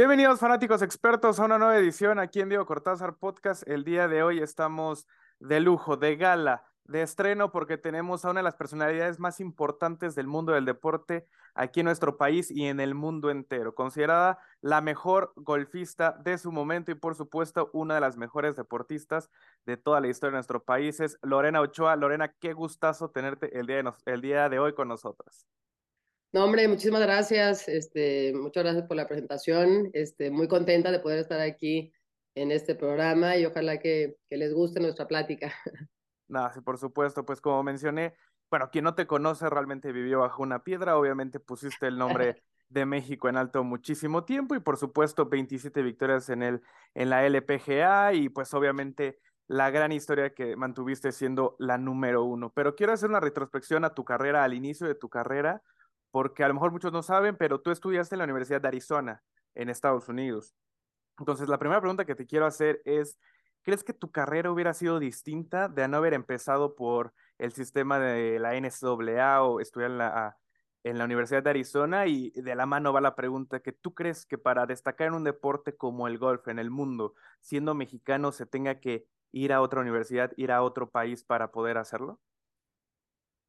Bienvenidos fanáticos expertos a una nueva edición aquí en Diego Cortázar Podcast. El día de hoy estamos de lujo, de gala, de estreno porque tenemos a una de las personalidades más importantes del mundo del deporte aquí en nuestro país y en el mundo entero. Considerada la mejor golfista de su momento y por supuesto una de las mejores deportistas de toda la historia de nuestro país es Lorena Ochoa. Lorena, qué gustazo tenerte el día de, el día de hoy con nosotras. No, hombre, muchísimas gracias. Este, muchas gracias por la presentación. Este, muy contenta de poder estar aquí en este programa y ojalá que, que les guste nuestra plática. Nada, sí, por supuesto. Pues como mencioné, bueno, quien no te conoce realmente vivió bajo una piedra. Obviamente pusiste el nombre de México en alto muchísimo tiempo y por supuesto 27 victorias en, el, en la LPGA y pues obviamente la gran historia que mantuviste siendo la número uno. Pero quiero hacer una retrospección a tu carrera, al inicio de tu carrera porque a lo mejor muchos no saben, pero tú estudiaste en la Universidad de Arizona, en Estados Unidos. Entonces, la primera pregunta que te quiero hacer es, ¿crees que tu carrera hubiera sido distinta de no haber empezado por el sistema de la NCAA o estudiar en la, en la Universidad de Arizona? Y de la mano va la pregunta, que tú crees que para destacar en un deporte como el golf en el mundo, siendo mexicano, se tenga que ir a otra universidad, ir a otro país para poder hacerlo?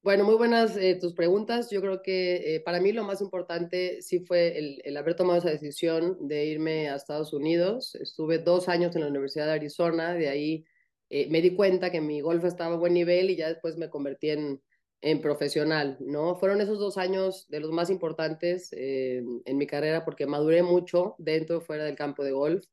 Bueno, muy buenas eh, tus preguntas. Yo creo que eh, para mí lo más importante sí fue el, haber tomado esa decisión de irme a Estados Unidos. Estuve dos años en la Universidad de Arizona, de ahí eh, me di cuenta que mi golf estaba a buen nivel y ya después me convertí en, profesional, ¿no? Fueron esos dos años de los más importantes en mi carrera porque maduré mucho dentro y fuera del campo de golf.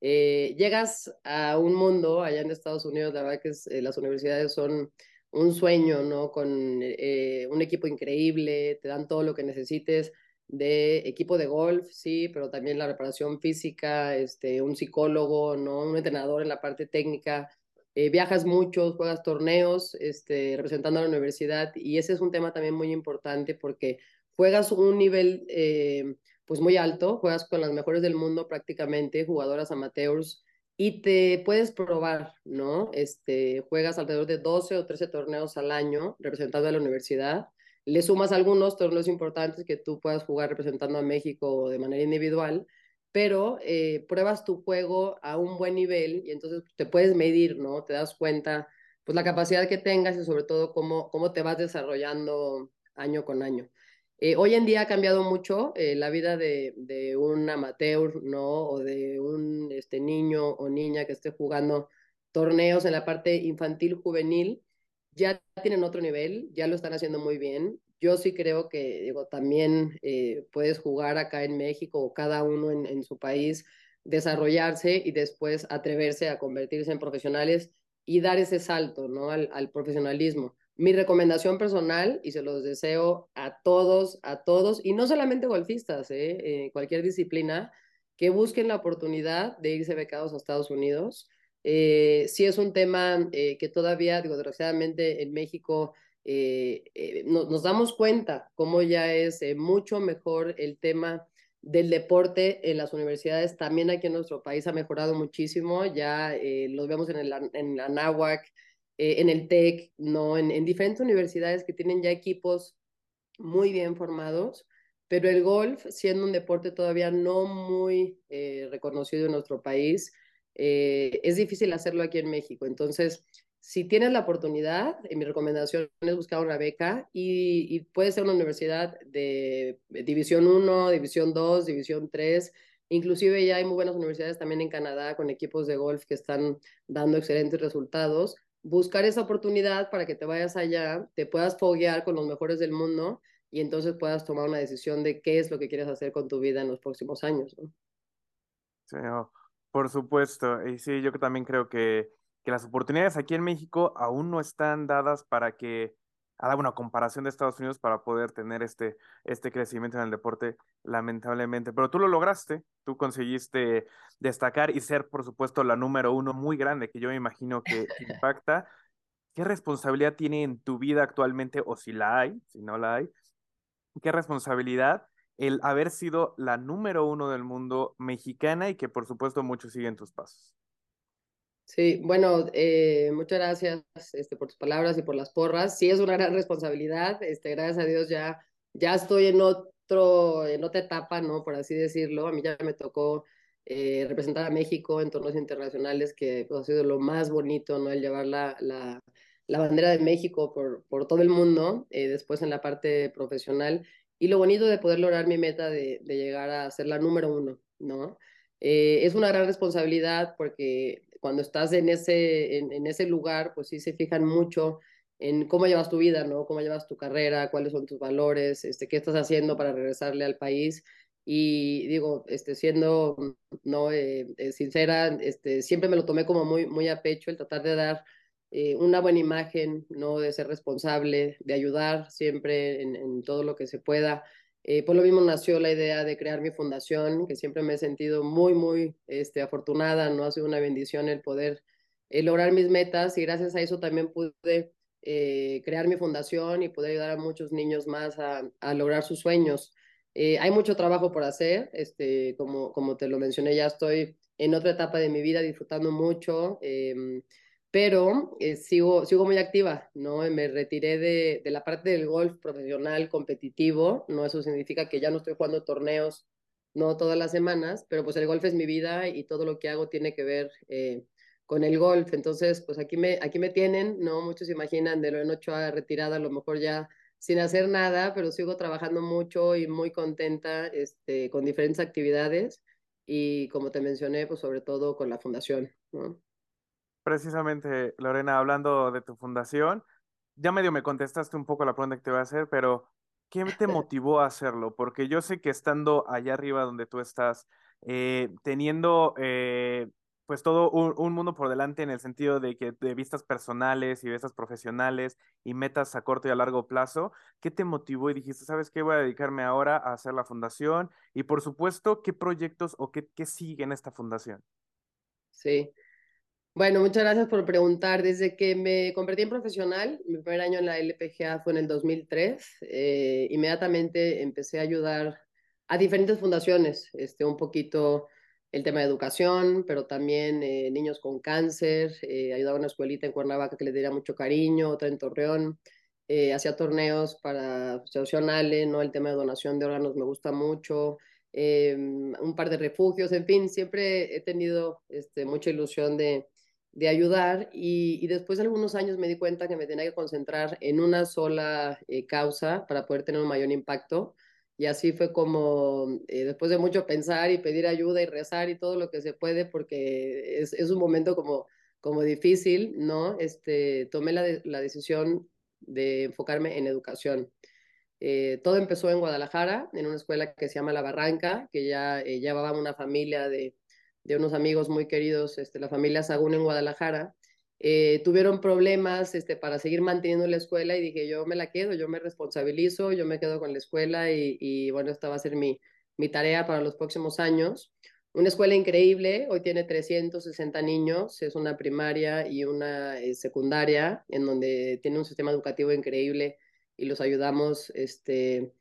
llegas a un mundo allá en Estados Unidos, la verdad que las universidades son un sueño, ¿no? Con eh, un equipo increíble, te dan todo lo que necesites de equipo de golf, sí, pero también la reparación física, este, un psicólogo, ¿no? Un entrenador en la parte técnica. Eh, viajas mucho, juegas torneos, este, representando a la universidad y ese es un tema también muy importante porque juegas un nivel eh, pues muy alto, juegas con las mejores del mundo prácticamente, jugadoras amateurs, y te puedes probar, ¿no? Este, juegas alrededor de 12 o 13 torneos al año representando a la universidad. Le sumas algunos torneos importantes que tú puedas jugar representando a México de manera individual, pero eh, pruebas tu juego a un buen nivel y entonces te puedes medir, ¿no? Te das cuenta, pues la capacidad que tengas y sobre todo cómo, cómo te vas desarrollando año con año. Eh, hoy en día ha cambiado mucho eh, la vida de, un amateur, ¿no? O de un este, niño o niña que esté jugando torneos en la parte infantil, juvenil. Ya tienen otro nivel, ya lo están haciendo muy bien. Yo sí creo que, digo, también eh, puedes jugar acá en México o cada uno en, su país, desarrollarse y después atreverse a convertirse en profesionales y dar ese salto, ¿no? Al profesionalismo mi recomendación personal, y se los deseo a todos, a todos, y no solamente golfistas, ¿eh? eh cualquier disciplina, que busquen la oportunidad de irse becados a Estados Unidos. Eh, sí es un tema eh, que todavía, digo, desgraciadamente en México nos damos cuenta cómo ya es mucho mejor el tema del deporte en las universidades. También aquí en nuestro país ha mejorado muchísimo, ya los vemos en, el, en la NAWAC, eh, en el TEC, ¿no? En, diferentes universidades que tienen ya equipos muy bien formados, pero el golf, siendo un deporte todavía no muy eh, reconocido en nuestro país, eh, es difícil hacerlo aquí en México. Entonces, si tienes la oportunidad, mi recomendación es buscar una beca y, puede ser una universidad de División 1, División 2, División 3. Inclusive ya hay muy buenas universidades también en Canadá con equipos de golf que están dando excelentes resultados buscar esa oportunidad para que te vayas allá, te puedas foguear con los mejores del mundo y entonces puedas tomar una decisión de qué es lo que quieres hacer con tu vida en los próximos años. Sí, por supuesto. Y sí, yo también creo que, que las oportunidades aquí en México aún no están dadas para que haga una comparación de Estados Unidos para poder tener este, este crecimiento en el deporte, lamentablemente. Pero tú lo lograste, tú conseguiste destacar y ser, por supuesto, la número uno muy grande, que yo me imagino que impacta. ¿Qué responsabilidad tiene en tu vida actualmente, o si la hay, si no la hay? ¿Qué responsabilidad el haber sido la número uno del mundo mexicana y que, por supuesto, muchos siguen tus pasos? Sí, bueno, eh, muchas gracias este, por tus palabras y por las porras. Sí, es una gran responsabilidad. Este, gracias a Dios ya, ya estoy en otro, en otra etapa, ¿no? Por así decirlo. A mí ya me tocó eh, representar a México en torneos internacionales, que pues, ha sido lo más bonito, ¿no? El llevar la, la, la bandera de México por, por todo el mundo, eh, después en la parte profesional. Y lo bonito de poder lograr mi meta de, de llegar a ser la número uno, ¿no? Eh, es una gran responsabilidad porque cuando estás en ese, en, en, ese lugar, pues sí se fijan mucho en cómo llevas tu vida, ¿no? Cómo llevas tu carrera, cuáles son tus valores, este, qué estás haciendo para regresarle al país. Y digo, este, siendo no eh, eh, sincera, este, siempre me lo tomé como muy, muy a pecho el tratar de dar eh, una buena imagen, no de ser responsable, de ayudar siempre en, en todo lo que se pueda. Eh, por lo mismo nació la idea de crear mi fundación, que siempre me he sentido muy, muy este, afortunada, ¿no? Ha sido una bendición el poder eh, lograr mis metas y gracias a eso también pude eh, crear mi fundación y poder ayudar a muchos niños más a, a lograr sus sueños. Eh, hay mucho trabajo por hacer, este, como, como te lo mencioné, ya estoy en otra etapa de mi vida disfrutando mucho, eh, pero eh, sigo, sigo muy activa, ¿no? Me retiré de, de, la parte del golf profesional competitivo, ¿no? Eso significa que ya no estoy jugando torneos, no todas las semanas, pero pues el golf es mi vida y todo lo que hago tiene que ver eh, con el golf. Entonces, pues aquí me, aquí me tienen, ¿no? Muchos imaginan de Lorena Ochoa retirada, a lo mejor ya sin hacer nada, pero sigo trabajando mucho y muy contenta este, con diferentes actividades y como te mencioné, pues sobre todo con la fundación, ¿no? Precisamente, Lorena, hablando de tu fundación, ya medio me contestaste un poco la pregunta que te voy a hacer, pero ¿qué te motivó a hacerlo? Porque yo sé que estando allá arriba donde tú estás, eh, teniendo eh, pues todo un, un, mundo por delante en el sentido de que de vistas personales y vistas profesionales y metas a corto y a largo plazo, ¿qué te motivó y dijiste, sabes qué, voy a dedicarme ahora a hacer la fundación? Y por supuesto, ¿qué proyectos o qué, qué sigue en esta fundación? Sí, bueno, muchas gracias por preguntar. Desde que me convertí en profesional, mi primer año en la LPGA fue en el 2003, eh, inmediatamente empecé a ayudar a diferentes fundaciones, este, un poquito el tema de educación, pero también eh, niños con cáncer, eh, ayudaba a una escuelita en Cuernavaca que le diera mucho cariño, otra en Torreón, eh, hacía torneos para Ale, ¿no? el tema de donación de órganos me gusta mucho, un par de refugios, en fin, siempre he tenido este, mucha ilusión de de ayudar y, y, después de algunos años me di cuenta que me tenía que concentrar en una sola eh, causa para poder tener un mayor impacto. Y así fue como, eh, después de mucho pensar y pedir ayuda y rezar y todo lo que se puede, porque es, es un momento como, como difícil, ¿no? Este, tomé la, de, la decisión de enfocarme en educación. Eh, todo empezó en Guadalajara, en una escuela que se llama La Barranca, que ya llevaba una familia de de unos amigos muy queridos, este, la familia Sagún en Guadalajara, eh, tuvieron problemas este, para seguir manteniendo la escuela y dije, yo me la quedo, yo me responsabilizo, yo me quedo con la escuela y, y bueno, esta va a ser mi, mi tarea para los próximos años. Una escuela increíble, hoy tiene 360 niños, es una primaria y una eh, secundaria, en donde tiene un sistema educativo increíble y los ayudamos, este,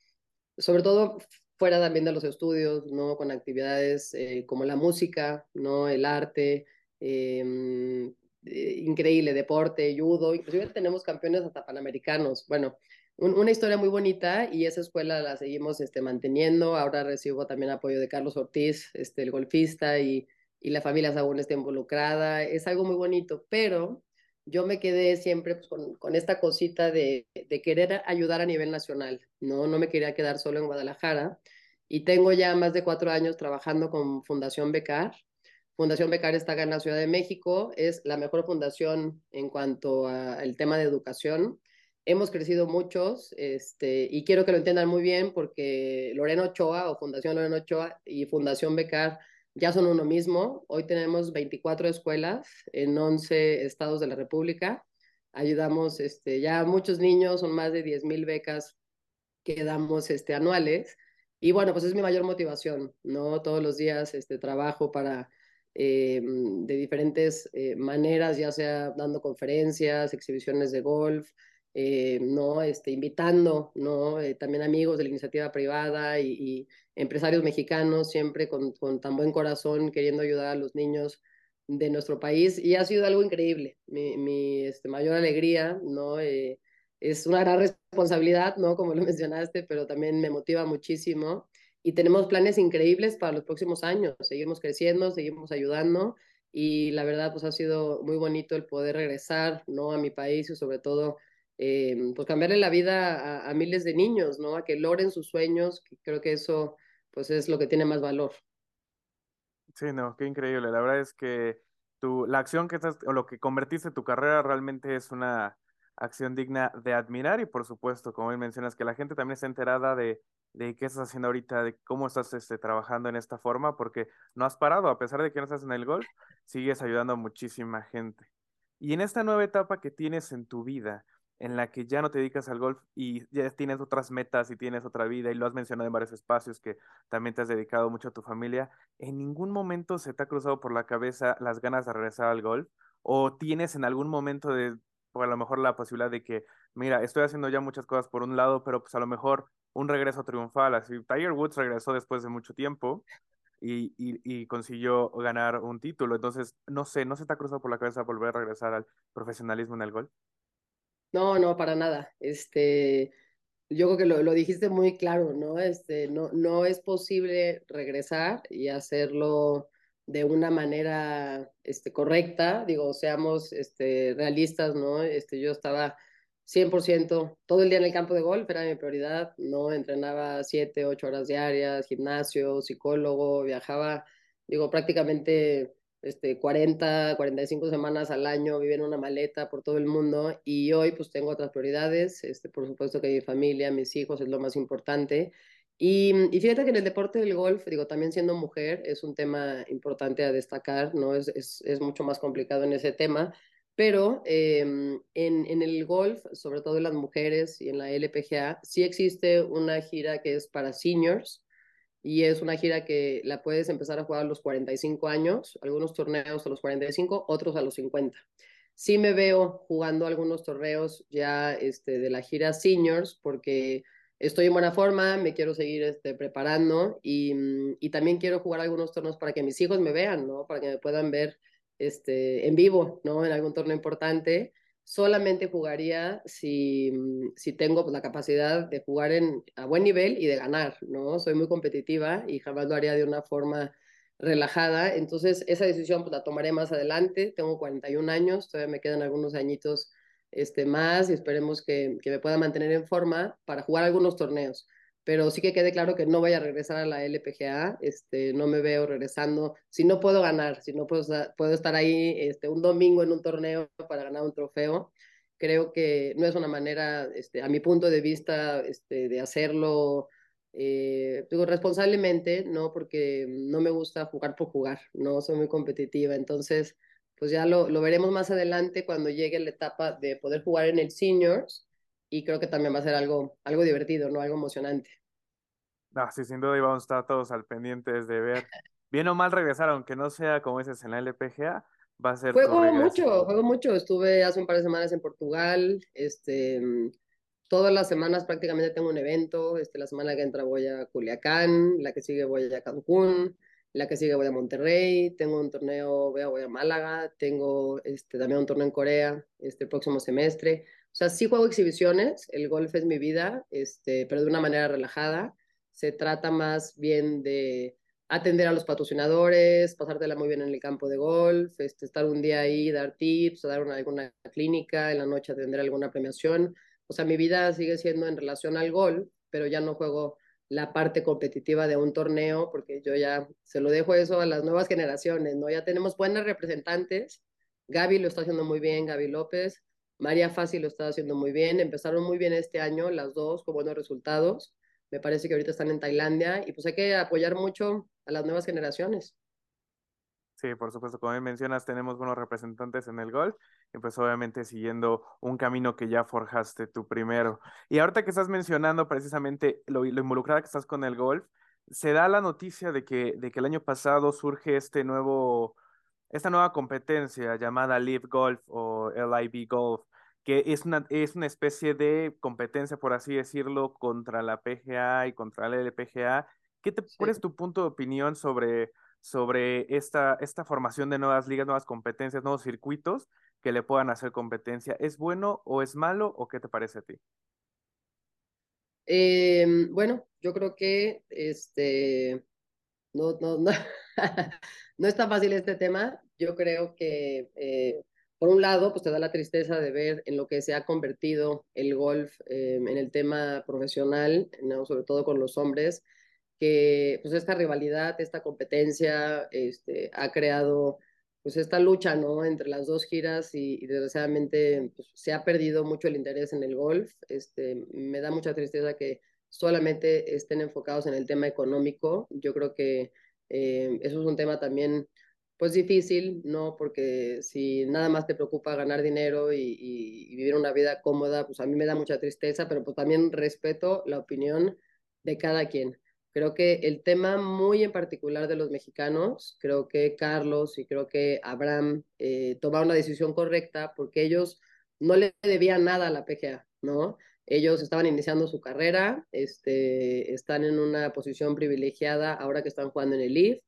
sobre todo fuera también de los estudios, ¿no? Con actividades eh, como la música, ¿no? El arte, em, eh, increíble, deporte, judo, inclusive tenemos campeones hasta panamericanos. Bueno, un, una historia muy bonita y esa escuela la seguimos este, manteniendo. Ahora recibo también apoyo de Carlos Ortiz, este, el golfista, y, y la familia aún está involucrada. Es algo muy bonito, pero yo me quedé siempre pues, con, con, esta cosita de, de, querer ayudar a nivel nacional, ¿no? No me quería quedar solo en Guadalajara. Y tengo ya más de cuatro años trabajando con Fundación Becar. Fundación Becar está acá en la Ciudad de México, es la mejor fundación en cuanto al tema de educación. Hemos crecido muchos este, y quiero que lo entiendan muy bien porque Lorena Ochoa o Fundación Lorena Ochoa y Fundación Becar ya son uno mismo. Hoy tenemos 24 escuelas en 11 estados de la República. Ayudamos este, ya a muchos niños, son más de 10 mil becas que damos este, anuales. Y bueno, pues es mi mayor motivación, ¿no? Todos los días este, trabajo para, eh, de diferentes eh, maneras, ya sea dando conferencias, exhibiciones de golf, eh, ¿no? Este, invitando, ¿no? También amigos de la iniciativa privada y, y empresarios mexicanos, siempre con, con, tan buen corazón, queriendo ayudar a los niños de nuestro país. Y ha sido algo increíble. Mi, mi este, mayor alegría, ¿no? Es una gran responsabilidad, ¿no? Como lo mencionaste, pero también me motiva muchísimo. Y tenemos planes increíbles para los próximos años. Seguimos creciendo, seguimos ayudando y la verdad pues ha sido muy bonito el poder regresar, ¿no? A mi país y sobre todo eh, pues cambiarle la vida a, a, miles de niños, ¿no? A que logren sus sueños, que creo que eso pues es lo que tiene más valor. Sí, no, qué increíble. La verdad es que tu, la acción que estás, o lo que convertiste tu carrera realmente es una acción digna de admirar y por supuesto, como bien mencionas, que la gente también está enterada de, de qué estás haciendo ahorita, de cómo estás este, trabajando en esta forma, porque no has parado, a pesar de que no estás en el golf, sigues ayudando a muchísima gente. Y en esta nueva etapa que tienes en tu vida, en la que ya no te dedicas al golf y ya tienes otras metas y tienes otra vida y lo has mencionado en varios espacios que también te has dedicado mucho a tu familia, ¿en ningún momento se te ha cruzado por la cabeza las ganas de regresar al golf? ¿O tienes en algún momento de, o a lo mejor la posibilidad de que, mira, estoy haciendo ya muchas cosas por un lado, pero pues a lo mejor un regreso triunfal, así Tiger Woods regresó después de mucho tiempo y, y, y, consiguió ganar un título. Entonces, no sé, ¿no se te ha cruzado por la cabeza volver a regresar al profesionalismo en el golf? No, no, para nada. Este, yo creo que lo, lo, dijiste muy claro, ¿no? Este, no, no es posible regresar y hacerlo de una manera este, correcta. Digo, seamos este, realistas, ¿no? Este, yo estaba 100% todo el día en el campo de golf, era mi prioridad, ¿no? Entrenaba 7, 8 horas diarias, gimnasio, psicólogo, viajaba, digo, prácticamente este, 40, 45 semanas al año, vivía en una maleta por todo el mundo y hoy pues tengo otras prioridades, este, por supuesto que mi familia, mis hijos es lo más importante. Y, y, fíjate que en el deporte del golf, digo, también siendo mujer, es un tema importante a destacar, ¿no? Es, es, es mucho más complicado en ese tema, pero eh, en, en el golf, sobre todo en las mujeres y en la LPGA, sí existe una gira que es para seniors, y es una gira que la puedes empezar a jugar a los 45 años, algunos torneos a los 45, otros a los 50. Sí me veo jugando algunos torneos ya este, de la gira seniors porque estoy en buena forma, me quiero seguir este, preparando y, y, también quiero jugar algunos torneos para que mis hijos me vean, ¿no? Para que me puedan ver este, en vivo, ¿no? En algún torneo importante solamente jugaría si, mm, si tengo pues, la capacidad de jugar en, a buen nivel y de ganar, ¿no? Soy muy competitiva y jamás lo haría de una forma relajada. Entonces, esa decisión pues, la tomaré más adelante. Tengo 41 años, todavía me quedan algunos añitos este, más y esperemos que, que me pueda mantener en forma para jugar algunos torneos. Pero sí que quede claro que no voy a regresar a la LPGA, este, no me veo regresando, si no puedo ganar, si no puedo, puedo estar ahí este, un domingo en un torneo para ganar un trofeo, creo que no es una manera, este, a mi punto de vista, este, de hacerlo, eh, digo, responsablemente, ¿no? Porque no me gusta jugar por jugar, no soy muy competitiva, entonces, pues ya lo, lo veremos más adelante cuando llegue la etapa de poder jugar en el seniors, y creo que también va a ser algo, algo divertido, ¿no? Algo emocionante. Ah, sí, sin duda íbamos a estar todos al pendientes de ver. Bien o mal regresar, aunque no sea como dices en la LPGA, va a ser. Juego mucho, juego mucho. Estuve hace un par de semanas en Portugal, este, todas las semanas prácticamente tengo un evento. Este, la semana que entra voy a Culiacán, la que sigue voy a Cancún, la que sigue voy a Monterrey, tengo un torneo, voy a, Málaga, tengo este, también un torneo en Corea este próximo semestre. O sea, sí juego exhibiciones, el golf es mi vida, este, pero de una manera relajada. Se trata más bien de atender a los patrocinadores, pasártela muy bien en el campo de golf, este, estar un día ahí, dar tips, dar una, alguna clínica, en la noche atender alguna premiación. O sea, mi vida sigue siendo en relación al golf, pero ya no juego la parte competitiva de un torneo, porque yo ya se lo dejo eso a las nuevas generaciones, ¿no? Ya tenemos buenas representantes. Gaby lo está haciendo muy bien, Gaby López. María Fácil lo está haciendo muy bien, empezaron muy bien este año las dos con buenos resultados. Me parece que ahorita están en Tailandia y pues hay que apoyar mucho a las nuevas generaciones. Sí, por supuesto, como mencionas, tenemos buenos representantes en el golf pues obviamente siguiendo un camino que ya forjaste tú primero. Y ahorita que estás mencionando precisamente lo, lo involucrada que estás con el golf, se da la noticia de que, de que el año pasado surge este nuevo, esta nueva competencia llamada Live Golf o LIV Golf, que es una, es una especie de competencia, por así decirlo, contra la PGA y contra la LPGA. ¿Qué te, ¿Cuál es tu punto de opinión sobre, sobre esta, esta formación de nuevas ligas, nuevas competencias, nuevos circuitos que le puedan hacer competencia. ¿Es bueno o es malo o qué te parece a ti? Eh, bueno, yo creo que este, no, no, no, no está fácil este tema. Yo creo que, eh, por un lado, pues te da la tristeza de ver en lo que se ha convertido el golf eh, en el tema profesional, ¿no? sobre todo con los hombres, que pues esta rivalidad, esta competencia este, ha creado pues esta lucha, ¿no? Entre las dos giras y, desgraciadamente pues, se ha perdido mucho el interés en el golf. Este, me da mucha tristeza que solamente estén enfocados en el tema económico. Yo creo que eh, eso es un tema también pues difícil, ¿no? Porque si nada más te preocupa ganar dinero y, y, vivir una vida cómoda, pues a mí me da mucha tristeza, pero pues también respeto la opinión de cada quien. Creo que el tema muy en particular de los mexicanos, creo que Carlos y creo que Abraham eh, tomaron la decisión correcta porque ellos no le debían nada a la PGA, ¿no? Ellos estaban iniciando su carrera, este, están en una posición privilegiada ahora que están jugando en el LIV.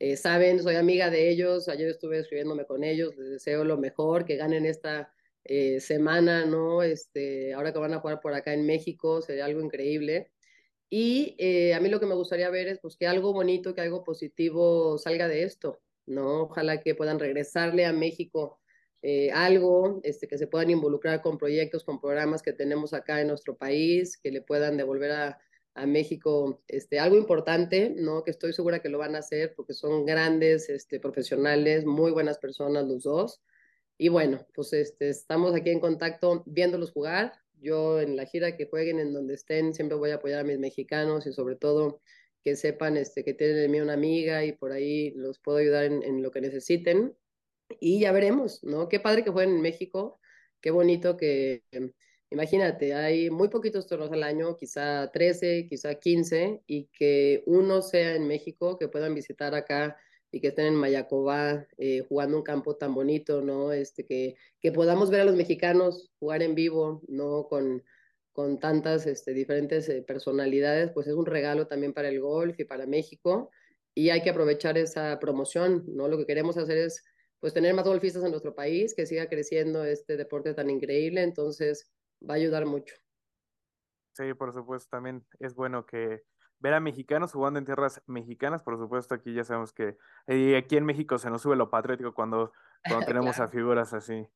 Eh, saben, soy amiga de ellos, ayer estuve escribiéndome con ellos, les deseo lo mejor, que ganen esta eh, semana, ¿no? Este, ahora que van a jugar por acá en México, sería algo increíble. Y eh, a mí lo que me gustaría ver es pues, que algo bonito, que algo positivo salga de esto, ¿no? Ojalá que puedan regresarle a México eh, algo, este, que se puedan involucrar con proyectos, con programas que tenemos acá en nuestro país, que le puedan devolver a, a México este, algo importante, ¿no? Que estoy segura que lo van a hacer porque son grandes este, profesionales, muy buenas personas los dos. Y bueno, pues este, estamos aquí en contacto viéndolos jugar, yo en la gira que jueguen, en donde estén, siempre voy a apoyar a mis mexicanos y sobre todo que sepan este, que tienen en mí una amiga y por ahí los puedo ayudar en, lo que necesiten. Y ya veremos, ¿no? Qué padre que jueguen en México, qué bonito que, imagínate, hay muy poquitos torneos al año, quizá 13, quizá 15, y que uno sea en México, que puedan visitar acá y que estén en Mayacobá eh, jugando un campo tan bonito, ¿no? Este, que, que podamos ver a los mexicanos jugar en vivo, ¿no? Con, con tantas este, diferentes eh, personalidades, pues es un regalo también para el golf y para México y hay que aprovechar esa promoción, ¿no? Lo que queremos hacer es pues tener más golfistas en nuestro país, que siga creciendo este deporte tan increíble, entonces va a ayudar mucho. Sí, por supuesto, también es bueno que ver a mexicanos jugando en tierras mexicanas, por supuesto, aquí ya sabemos que eh, aquí en México se nos sube lo patriótico cuando, cuando tenemos claro. a figuras así.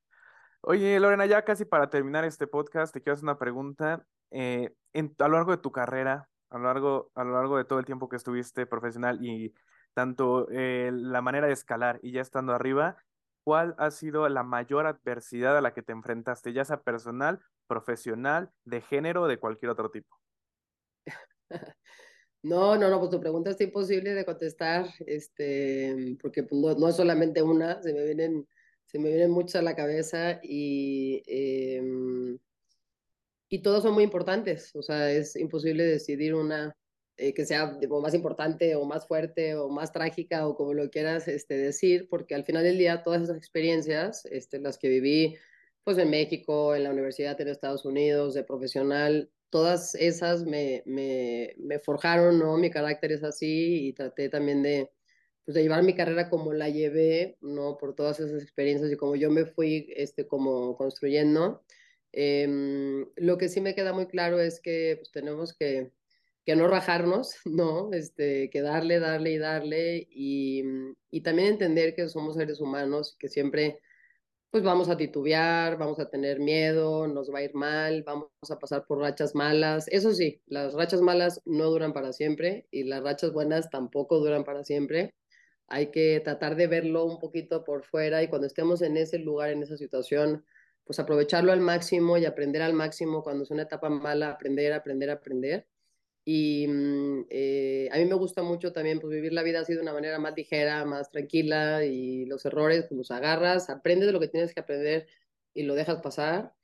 Oye, Lorena, ya casi para terminar este podcast, te quiero hacer una pregunta. Eh, en, a lo largo de tu carrera, a lo largo, a lo largo de todo el tiempo que estuviste profesional y tanto eh, la manera de escalar y ya estando arriba, ¿cuál ha sido la mayor adversidad a la que te enfrentaste, ya sea personal, profesional, de género o de cualquier otro tipo? No, no, no, pues tu pregunta está imposible de contestar, este, porque pues, no, es solamente una, se me vienen, se me vienen muchas a la cabeza y, eh, y todos son muy importantes, o sea, es imposible decidir una eh, que sea más importante o más fuerte o más trágica o como lo quieras este, decir, porque al final del día todas esas experiencias, este, las que viví pues en México, en la universidad en Estados Unidos, de profesional, todas esas me, me, forjaron, ¿no? Mi carácter es así y traté también de, pues, de llevar mi carrera como la llevé, ¿no? Por todas esas experiencias y como yo me fui, este, como construyendo. Eh, lo que sí me queda muy claro es que pues, tenemos que, que no rajarnos, ¿no? Este, que darle, darle y darle y, y también entender que somos seres humanos y que siempre pues vamos a titubear, vamos a tener miedo, nos va a ir mal, vamos a pasar por rachas malas. Eso sí, las rachas malas no duran para siempre y las rachas buenas tampoco duran para siempre. Hay que tratar de verlo un poquito por fuera y cuando estemos en ese lugar, en esa situación, pues aprovecharlo al máximo y aprender al máximo cuando es una etapa mala, aprender, aprender, aprender y mm, eh, a mí me gusta mucho también pues, vivir la vida así de una manera más ligera, más tranquila y los errores pues, los agarras, aprendes de lo que tienes que aprender y lo dejas pasar.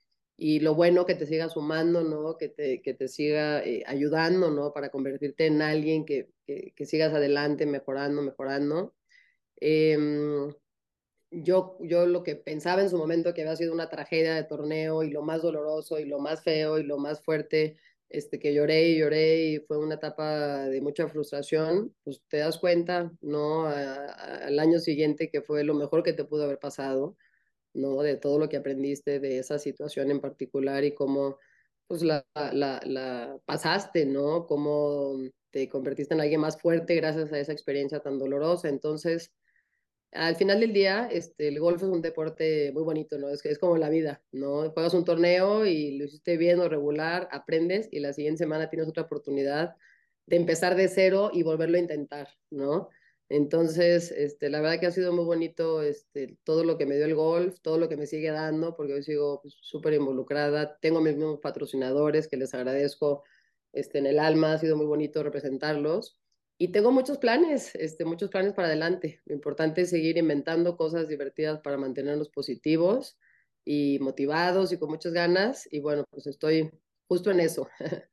Y lo bueno que te siga sumando, ¿no? Que te, que te siga eh, ayudando, ¿no? Para convertirte en alguien que, que, que sigas adelante, mejorando, mejorando. Eh, yo, yo lo que pensaba en su momento que había sido una tragedia de torneo y lo más doloroso y lo más feo y lo más fuerte este, que lloré y lloré y fue una etapa de mucha frustración, pues te das cuenta, ¿no? al año siguiente que fue lo mejor que te pudo haber pasado, ¿no? De todo lo que aprendiste de esa situación en particular y cómo, pues, la, la, la pasaste, ¿no? Cómo te convertiste en alguien más fuerte gracias a esa experiencia tan dolorosa. Entonces, al final del día, este, el golf es un deporte muy bonito, ¿no? Es, es como la vida, ¿no? Juegas un torneo y lo hiciste bien o regular, aprendes y la siguiente semana tienes otra oportunidad de empezar de cero y volverlo a intentar, ¿no? Entonces, este, la verdad que ha sido muy bonito este, todo lo que me dio el golf, todo lo que me sigue dando, porque hoy sigo pues, súper involucrada. Tengo mis mismos patrocinadores que les agradezco este, en el alma, ha sido muy bonito representarlos. Y tengo muchos planes, este, muchos planes para adelante. Lo importante es seguir inventando cosas divertidas para mantenernos positivos y motivados y con muchas ganas. Y bueno, pues estoy justo en eso.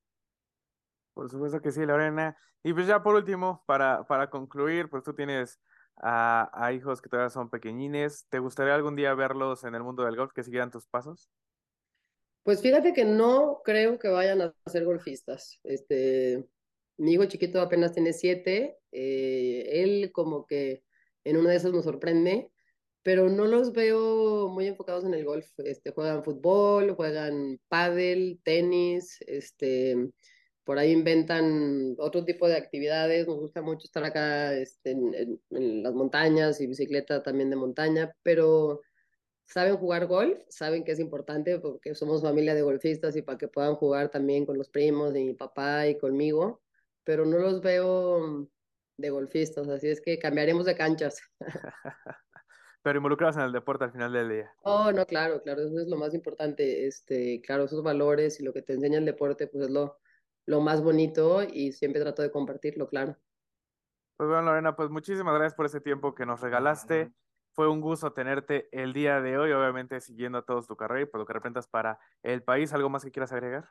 Por supuesto que sí, Lorena. Y pues ya por último, para, para concluir, pues tú tienes a, a, hijos que todavía son pequeñines. ¿Te gustaría algún día verlos en el mundo del golf, que siguieran tus pasos? Pues fíjate que no creo que vayan a ser golfistas. Este, mi hijo chiquito apenas tiene siete, eh, él como que en una de esas nos sorprende, pero no los veo muy enfocados en el golf. Este, juegan fútbol, juegan pádel, tenis, este, por ahí inventan otro tipo de actividades. Nos gusta mucho estar acá este, en, en las montañas y bicicleta también de montaña, pero saben jugar golf, saben que es importante porque somos familia de golfistas y para que puedan jugar también con los primos de mi papá y conmigo pero no los veo de golfistas, así es que cambiaremos de canchas. pero involucrados en el deporte al final del día. Oh, no, claro, claro, eso es lo más importante, este, claro, esos valores y lo que te enseña el deporte, pues es lo, lo más bonito y siempre trato de compartirlo, claro. Pues bueno, Lorena, pues muchísimas gracias por ese tiempo que nos regalaste. Fue un gusto tenerte el día de hoy, obviamente siguiendo a todos tu carrera y por lo que representas para el país. ¿Algo más que quieras agregar?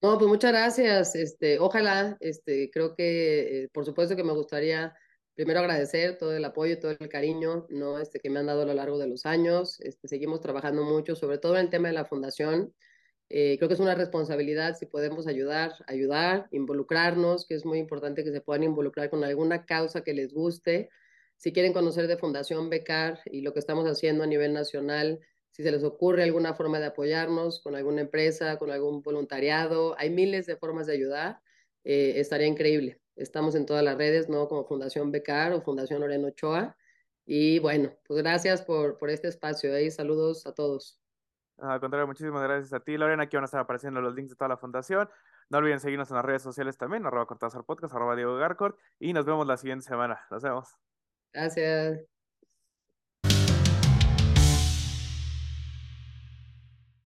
No, pues muchas gracias. Este, ojalá, este, creo que, eh, por supuesto que me gustaría primero agradecer todo el apoyo, todo el cariño, ¿no? Este, que me han dado a lo largo de los años. Este, seguimos trabajando mucho, sobre todo en el tema de la fundación. Eh, creo que es una responsabilidad si podemos ayudar, ayudar, involucrarnos, que es muy importante que se puedan involucrar con alguna causa que les guste. Si quieren conocer de Fundación Becar y lo que estamos haciendo a nivel nacional, si se les ocurre alguna forma de apoyarnos con alguna empresa, con algún voluntariado, hay miles de formas de ayudar, eh, estaría increíble. Estamos en todas las redes, ¿no? Como Fundación Becar o Fundación Loreno Ochoa. Y bueno, pues gracias por, por este espacio y ¿eh? saludos a todos. Al contrario, muchísimas gracias a ti, Lorena. Aquí van a estar apareciendo los links de toda la fundación. No olviden seguirnos en las redes sociales también, arroba Cortázar Podcast, arroba Diego Garcort, y nos vemos la siguiente semana. Nos vemos. Gracias.